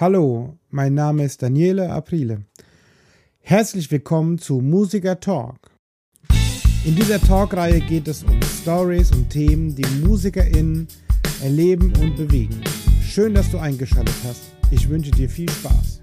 Hallo, mein Name ist Daniele Aprile. Herzlich willkommen zu Musiker Talk. In dieser Talkreihe geht es um Stories und Themen, die MusikerInnen erleben und bewegen. Schön, dass du eingeschaltet hast. Ich wünsche dir viel Spaß.